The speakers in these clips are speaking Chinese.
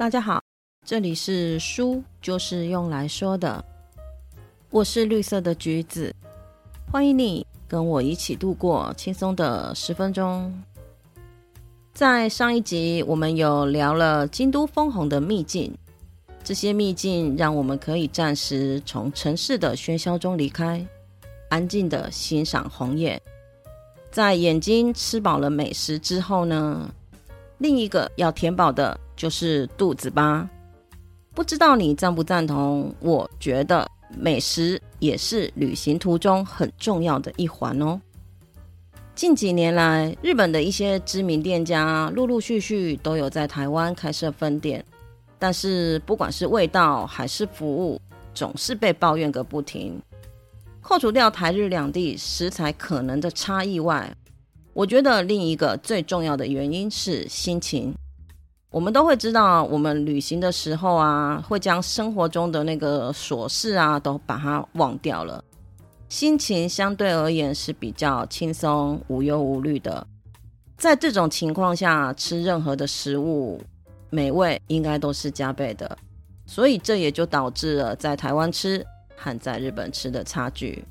大家好，这里是书，就是用来说的。我是绿色的橘子，欢迎你跟我一起度过轻松的十分钟。在上一集，我们有聊了京都枫红的秘境，这些秘境让我们可以暂时从城市的喧嚣中离开，安静的欣赏红叶。在眼睛吃饱了美食之后呢，另一个要填饱的。就是肚子吧，不知道你赞不赞同？我觉得美食也是旅行途中很重要的一环哦。近几年来，日本的一些知名店家陆陆续续都有在台湾开设分店，但是不管是味道还是服务，总是被抱怨个不停。扣除掉台日两地食材可能的差异外，我觉得另一个最重要的原因是心情。我们都会知道，我们旅行的时候啊，会将生活中的那个琐事啊，都把它忘掉了，心情相对而言是比较轻松、无忧无虑的。在这种情况下，吃任何的食物，美味应该都是加倍的。所以这也就导致了在台湾吃和在日本吃的差距。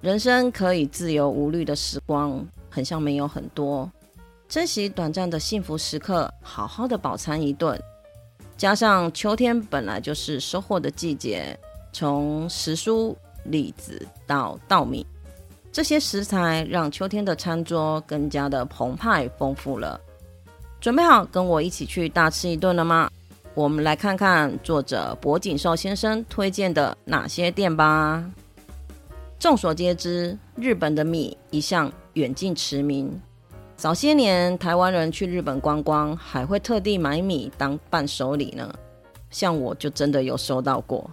人生可以自由无虑的时光，很像没有很多。珍惜短暂的幸福时刻，好好的饱餐一顿。加上秋天本来就是收获的季节，从时蔬、栗子到稻米，这些食材让秋天的餐桌更加的澎湃丰富了。准备好跟我一起去大吃一顿了吗？我们来看看作者柏景寿先生推荐的哪些店吧。众所皆知，日本的米一向远近驰名。早些年，台湾人去日本观光，还会特地买米当伴手礼呢。像我就真的有收到过。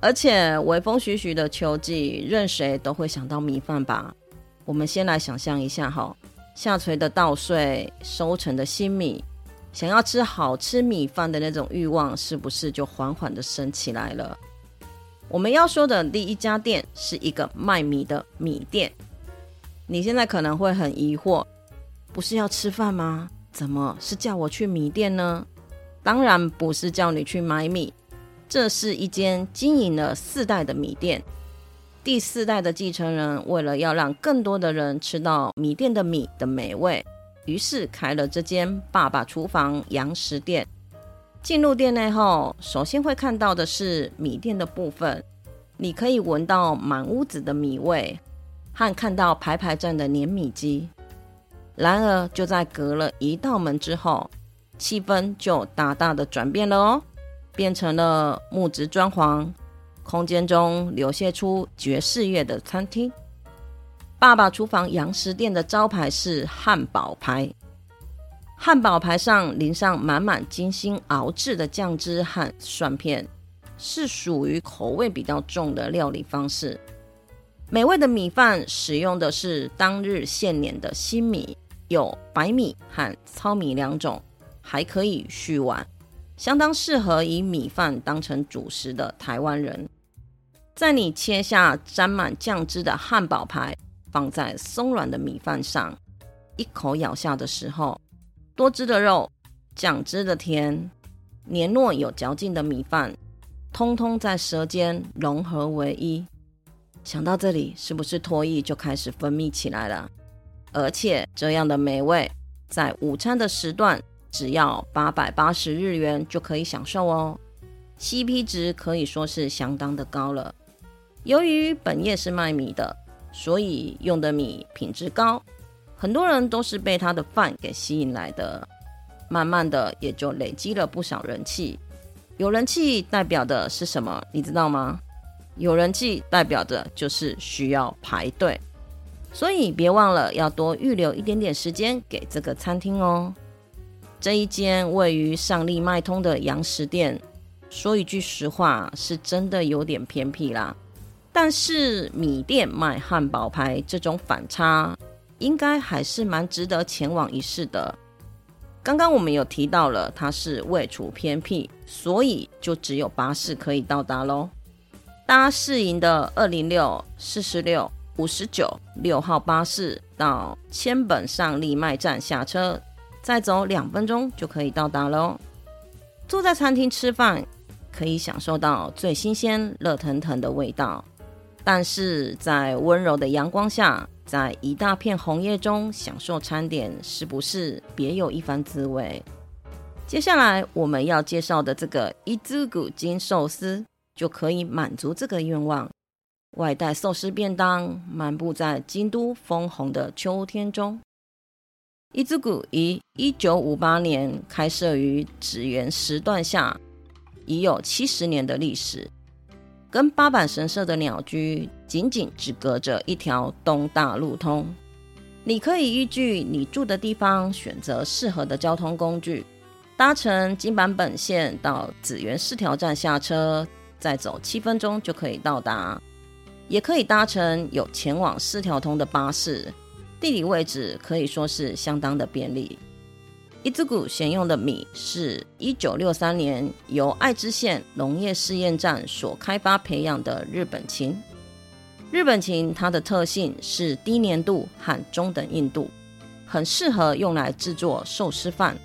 而且微风徐徐的秋季，任谁都会想到米饭吧。我们先来想象一下哈，下垂的稻穗，收成的新米，想要吃好吃米饭的那种欲望，是不是就缓缓的升起来了？我们要说的第一家店，是一个卖米的米店。你现在可能会很疑惑。不是要吃饭吗？怎么是叫我去米店呢？当然不是叫你去买米，这是一间经营了四代的米店。第四代的继承人为了要让更多的人吃到米店的米的美味，于是开了这间爸爸厨房洋食店。进入店内后，首先会看到的是米店的部分，你可以闻到满屋子的米味，和看到排排站的碾米机。然而，就在隔了一道门之后，气氛就大大的转变了哦，变成了木质装潢，空间中流泻出爵士乐的餐厅。爸爸厨房洋食店的招牌是汉堡排，汉堡排上淋上满满精心熬制的酱汁和蒜片，是属于口味比较重的料理方式。美味的米饭使用的是当日现碾的新米。有白米和糙米两种，还可以续碗，相当适合以米饭当成主食的台湾人。在你切下沾满酱汁的汉堡排，放在松软的米饭上，一口咬下的时候，多汁的肉、酱汁的甜、黏糯有嚼劲的米饭，通通在舌尖融合为一。想到这里，是不是唾液就开始分泌起来了？而且这样的美味，在午餐的时段只要八百八十日元就可以享受哦，CP 值可以说是相当的高了。由于本业是卖米的，所以用的米品质高，很多人都是被他的饭给吸引来的，慢慢的也就累积了不少人气。有人气代表的是什么？你知道吗？有人气代表的就是需要排队。所以别忘了要多预留一点点时间给这个餐厅哦。这一间位于上利麦通的洋食店，说一句实话，是真的有点偏僻啦。但是米店卖汉堡排这种反差，应该还是蛮值得前往一试的。刚刚我们有提到了，它是位处偏僻，所以就只有巴士可以到达喽。搭市营的二零六四十六。五十九六号巴士到千本上立卖站下车，再走两分钟就可以到达喽。坐在餐厅吃饭，可以享受到最新鲜、热腾腾的味道；但是在温柔的阳光下，在一大片红叶中享受餐点，是不是别有一番滋味？接下来我们要介绍的这个伊兹古金寿司，就可以满足这个愿望。外带寿司便当，漫步在京都枫红的秋天中。伊之谷于一九五八年开设于紫园时段下，已有七十年的历史。跟八坂神社的鸟居仅仅只隔着一条东大路通。你可以依据你住的地方选择适合的交通工具，搭乘金坂本线到紫园四条站下车，再走七分钟就可以到达。也可以搭乘有前往四条通的巴士，地理位置可以说是相当的便利。伊之谷选用的米是一九六三年由爱知县农业试验站所开发培养的日本芹。日本芹它的特性是低粘度和中等硬度，很适合用来制作寿司饭。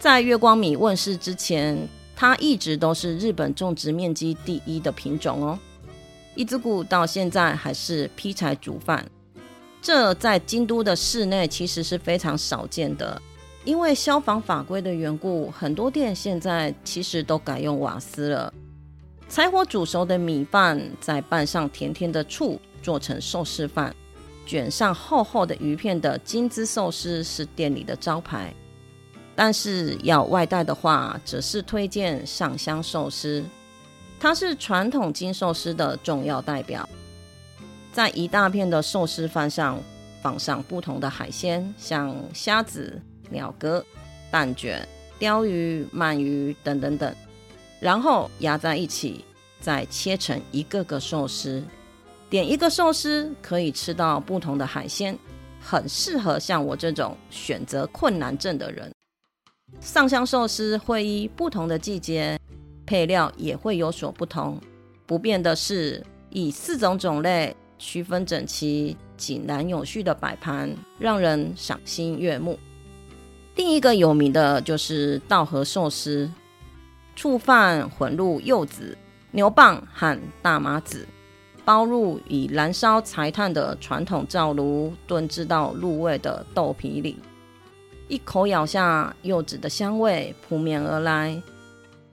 在月光米问世之前，它一直都是日本种植面积第一的品种哦。一只谷到现在还是劈柴煮饭，这在京都的室内其实是非常少见的。因为消防法规的缘故，很多店现在其实都改用瓦斯了。柴火煮熟的米饭，再拌上甜甜的醋，做成寿司饭，卷上厚厚的鱼片的金枝寿司是店里的招牌。但是要外带的话，则是推荐上香寿司。它是传统金寿司的重要代表，在一大片的寿司饭上放上不同的海鲜，像虾子、鸟蛤、蛋卷、鲷鱼、鳗鱼等等等，然后压在一起，再切成一个个寿司。点一个寿司可以吃到不同的海鲜，很适合像我这种选择困难症的人。上香寿司会依不同的季节。配料也会有所不同，不变的是以四种种类区分整齐、井然有序的摆盘，让人赏心悦目。另一个有名的就是稻荷寿司，醋饭混入柚子、牛蒡和大麻子，包入以燃烧柴炭的传统灶炉炖制到入味的豆皮里，一口咬下，柚子的香味扑面而来。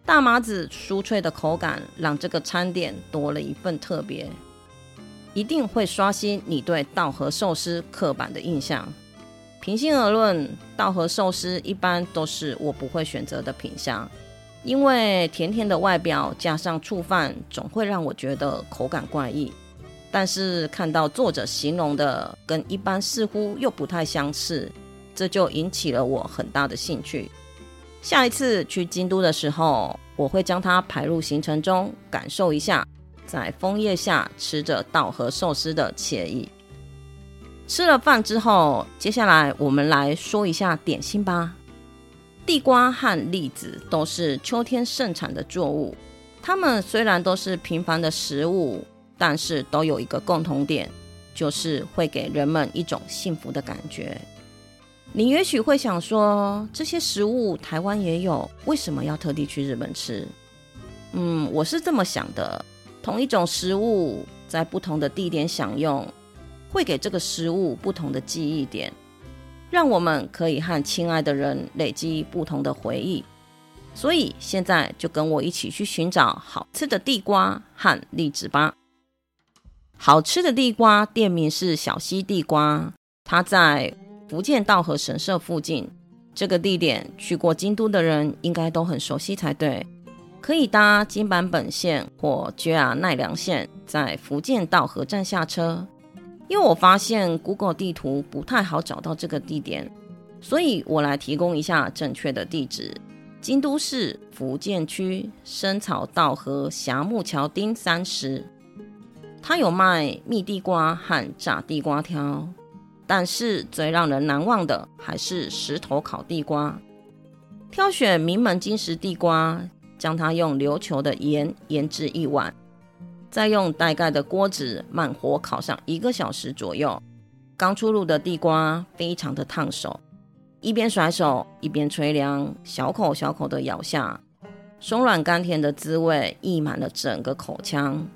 大麻子酥脆的口感让这个餐点多了一份特别，一定会刷新你对稻荷寿司刻板的印象。平心而论，稻荷寿司一般都是我不会选择的品相，因为甜甜的外表加上醋饭，总会让我觉得口感怪异。但是看到作者形容的跟一般似乎又不太相似，这就引起了我很大的兴趣。下一次去京都的时候，我会将它排入行程中，感受一下在枫叶下吃着稻荷寿司的惬意。吃了饭之后，接下来我们来说一下点心吧。地瓜和栗子都是秋天盛产的作物，它们虽然都是平凡的食物，但是都有一个共同点，就是会给人们一种幸福的感觉。你也许会想说，这些食物台湾也有，为什么要特地去日本吃？嗯，我是这么想的：同一种食物在不同的地点享用，会给这个食物不同的记忆点，让我们可以和亲爱的人累积不同的回忆。所以现在就跟我一起去寻找好吃的地瓜和栗子吧。好吃的地瓜店名是小溪地瓜，它在。福建道和神社附近这个地点，去过京都的人应该都很熟悉才对。可以搭金坂本线或 JR 奈良线，在福建道和站下车。因为我发现 Google 地图不太好找到这个地点，所以我来提供一下正确的地址：京都市福建区深草道和霞木桥町三十。它有卖蜜地瓜和炸地瓜条。但是最让人难忘的还是石头烤地瓜。挑选名门金石地瓜，将它用琉球的盐腌制一晚，再用带盖的锅子慢火烤上一个小时左右。刚出炉的地瓜非常的烫手，一边甩手一边吹凉，小口小口的咬下，松软甘甜的滋味溢满了整个口腔，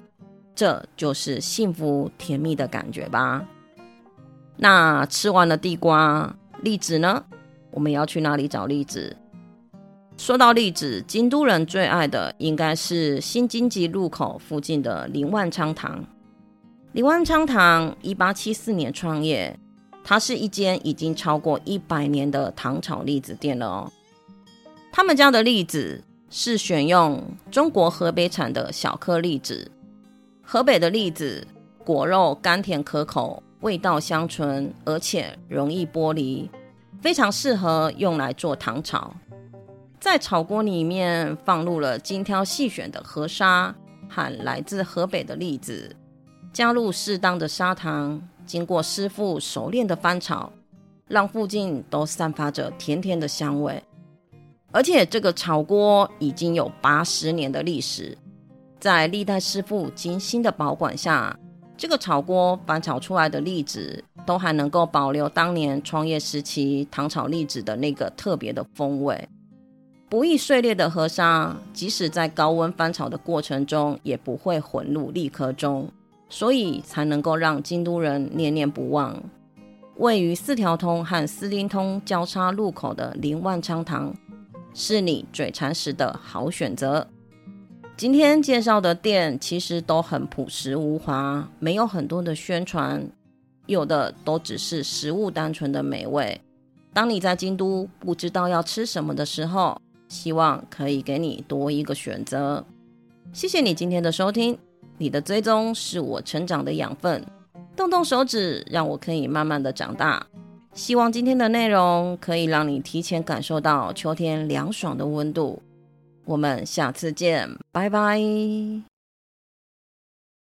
这就是幸福甜蜜的感觉吧。那吃完了地瓜，栗子呢？我们要去哪里找栗子？说到栗子，京都人最爱的应该是新津吉路口附近的林万昌堂。林万昌堂一八七四年创业，它是一间已经超过一百年的糖炒栗子店了哦。他们家的栗子是选用中国河北产的小颗栗子，河北的栗子果肉甘甜可口，味道香醇，而且容易剥离，非常适合用来做糖炒。在炒锅里面放入了精挑细选的河沙和来自河北的栗子，加入适当的砂糖，经过师傅熟练的翻炒，让附近都散发着甜甜的香味。而且这个炒锅已经有八十年的历史，在历代师傅精心的保管下，这个炒锅翻炒出来的栗子都还能够保留当年创业时期糖炒栗子的那个特别的风味。不易碎裂的河沙，即使在高温翻炒的过程中，也不会混入栗壳中，所以才能够让京都人念念不忘。位于四条通和四林通交叉路口的林万昌堂，是你嘴馋时的好选择。今天介绍的店其实都很朴实无华，没有很多的宣传，有的都只是食物单纯的美味。当你在京都不知道要吃什么的时候，希望可以给你多一个选择。谢谢你今天的收听，你的追踪是我成长的养分。动动手指，让我可以慢慢的长大。希望今天的内容可以让你提前感受到秋天凉爽的温度。我们下次见，拜拜。